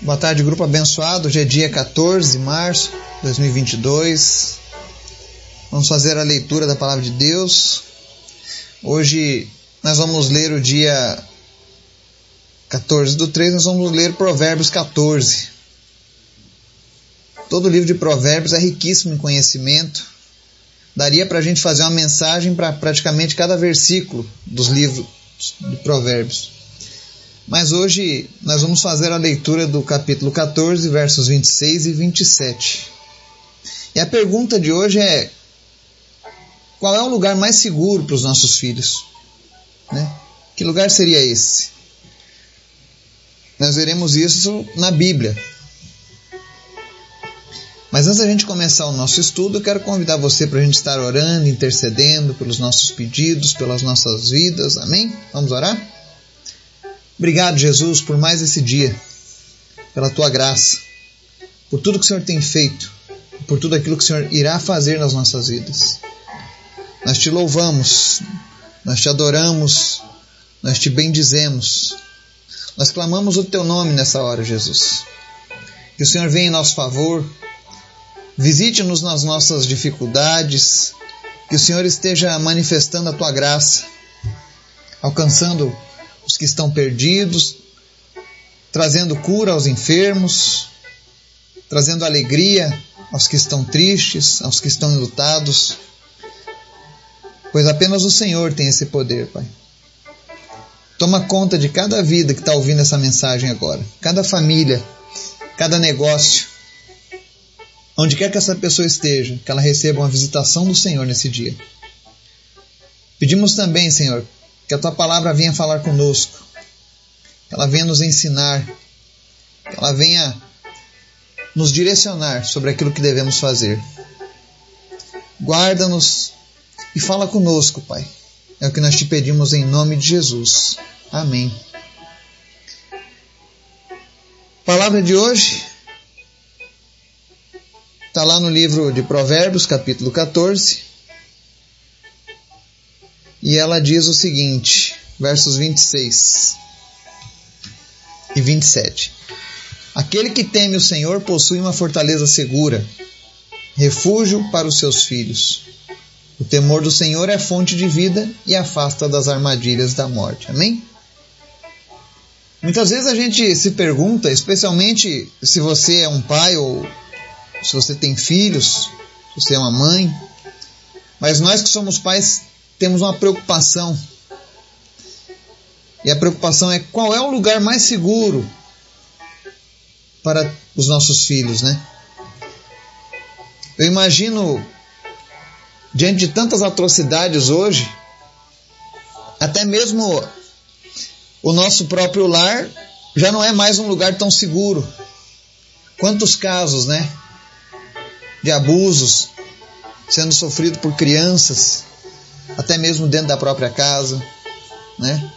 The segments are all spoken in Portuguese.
Boa tarde, grupo abençoado. Hoje é dia 14 de março de 2022. Vamos fazer a leitura da palavra de Deus. Hoje nós vamos ler o dia 14 do 3, nós vamos ler Provérbios 14. Todo o livro de Provérbios é riquíssimo em conhecimento. Daria para a gente fazer uma mensagem para praticamente cada versículo dos livros de Provérbios. Mas hoje nós vamos fazer a leitura do capítulo 14, versos 26 e 27. E a pergunta de hoje é: qual é o lugar mais seguro para os nossos filhos? Né? Que lugar seria esse? Nós veremos isso na Bíblia. Mas antes da gente começar o nosso estudo, eu quero convidar você para a gente estar orando, intercedendo pelos nossos pedidos, pelas nossas vidas. Amém? Vamos orar? Obrigado, Jesus, por mais esse dia, pela tua graça, por tudo que o Senhor tem feito, por tudo aquilo que o Senhor irá fazer nas nossas vidas. Nós te louvamos, nós te adoramos, nós te bendizemos. Nós clamamos o teu nome nessa hora, Jesus. Que o Senhor venha em nosso favor, visite-nos nas nossas dificuldades, que o Senhor esteja manifestando a tua graça, alcançando os que estão perdidos, trazendo cura aos enfermos, trazendo alegria aos que estão tristes, aos que estão enlutados, pois apenas o Senhor tem esse poder, Pai. Toma conta de cada vida que está ouvindo essa mensagem agora, cada família, cada negócio, onde quer que essa pessoa esteja, que ela receba uma visitação do Senhor nesse dia. Pedimos também, Senhor, que a tua palavra venha falar conosco, que ela venha nos ensinar, que ela venha nos direcionar sobre aquilo que devemos fazer. Guarda-nos e fala conosco, Pai. É o que nós te pedimos em nome de Jesus. Amém. Palavra de hoje está lá no livro de Provérbios, capítulo 14 e ela diz o seguinte, versos 26 e 27. Aquele que teme o Senhor possui uma fortaleza segura, refúgio para os seus filhos. O temor do Senhor é fonte de vida e afasta das armadilhas da morte. Amém? Muitas vezes a gente se pergunta, especialmente se você é um pai ou se você tem filhos, se você é uma mãe, mas nós que somos pais temos uma preocupação. E a preocupação é qual é o lugar mais seguro para os nossos filhos, né? Eu imagino, diante de tantas atrocidades hoje, até mesmo o nosso próprio lar já não é mais um lugar tão seguro. Quantos casos, né? De abusos sendo sofrido por crianças, até mesmo dentro da própria casa, né?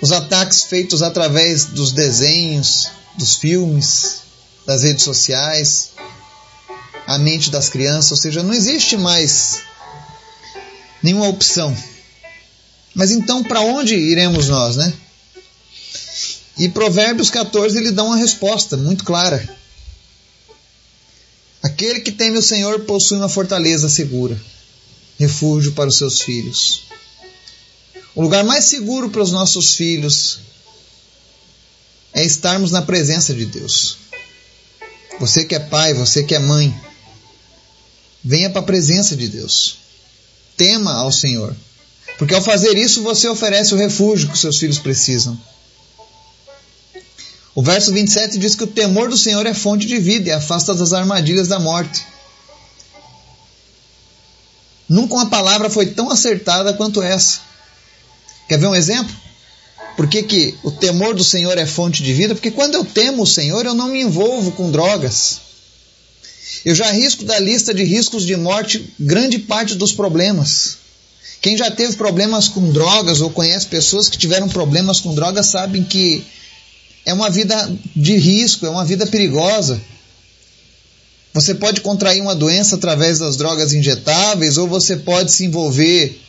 Os ataques feitos através dos desenhos, dos filmes, das redes sociais, a mente das crianças, ou seja, não existe mais nenhuma opção. Mas então, para onde iremos nós, né? E Provérbios 14 ele dá uma resposta muito clara. Aquele que teme o Senhor possui uma fortaleza segura refúgio para os seus filhos. O lugar mais seguro para os nossos filhos é estarmos na presença de Deus. Você que é pai, você que é mãe, venha para a presença de Deus. Tema ao Senhor. Porque ao fazer isso você oferece o refúgio que os seus filhos precisam. O verso 27 diz que o temor do Senhor é fonte de vida e afasta das armadilhas da morte. Nunca uma palavra foi tão acertada quanto essa. Quer ver um exemplo? Por que, que o temor do Senhor é fonte de vida? Porque quando eu temo o Senhor, eu não me envolvo com drogas. Eu já risco da lista de riscos de morte grande parte dos problemas. Quem já teve problemas com drogas ou conhece pessoas que tiveram problemas com drogas sabem que é uma vida de risco, é uma vida perigosa. Você pode contrair uma doença através das drogas injetáveis, ou você pode se envolver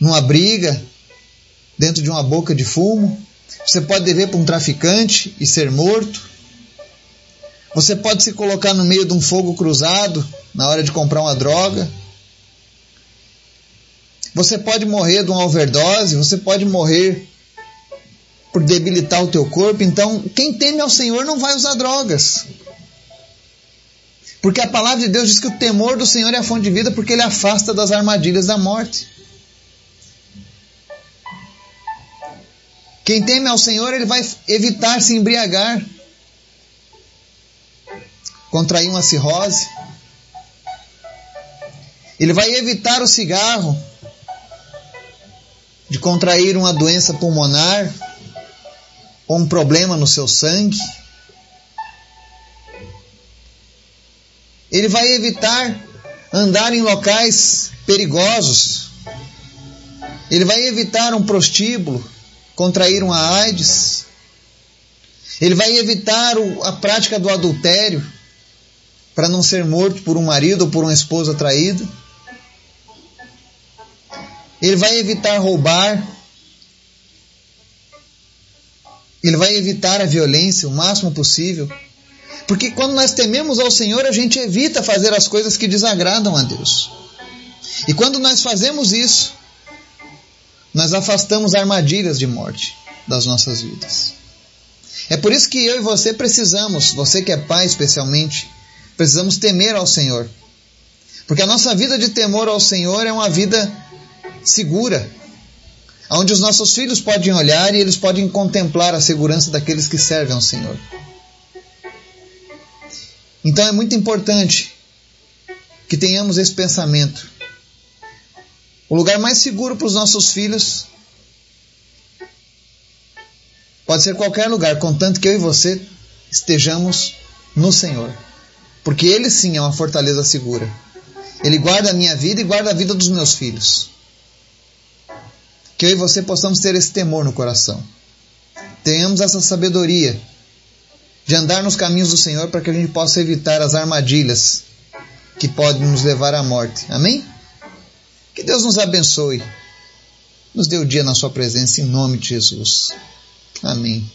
numa briga dentro de uma boca de fumo. Você pode dever para um traficante e ser morto. Você pode se colocar no meio de um fogo cruzado na hora de comprar uma droga. Você pode morrer de uma overdose, você pode morrer por debilitar o teu corpo. Então, quem teme ao Senhor não vai usar drogas. Porque a palavra de Deus diz que o temor do Senhor é a fonte de vida, porque ele afasta das armadilhas da morte. Quem teme ao Senhor, ele vai evitar se embriagar contrair uma cirrose. Ele vai evitar o cigarro de contrair uma doença pulmonar ou um problema no seu sangue. Ele vai evitar andar em locais perigosos. Ele vai evitar um prostíbulo, contrair uma AIDS. Ele vai evitar a prática do adultério para não ser morto por um marido ou por uma esposa traída. Ele vai evitar roubar. Ele vai evitar a violência o máximo possível. Porque quando nós tememos ao Senhor, a gente evita fazer as coisas que desagradam a Deus. E quando nós fazemos isso, nós afastamos armadilhas de morte das nossas vidas. É por isso que eu e você precisamos, você que é pai especialmente, Precisamos temer ao Senhor. Porque a nossa vida de temor ao Senhor é uma vida segura, onde os nossos filhos podem olhar e eles podem contemplar a segurança daqueles que servem ao Senhor. Então é muito importante que tenhamos esse pensamento. O lugar mais seguro para os nossos filhos pode ser qualquer lugar, contanto que eu e você estejamos no Senhor. Porque Ele sim é uma fortaleza segura. Ele guarda a minha vida e guarda a vida dos meus filhos. Que eu e você possamos ter esse temor no coração. Tenhamos essa sabedoria de andar nos caminhos do Senhor para que a gente possa evitar as armadilhas que podem nos levar à morte. Amém? Que Deus nos abençoe. Nos dê o dia na Sua presença, em nome de Jesus. Amém.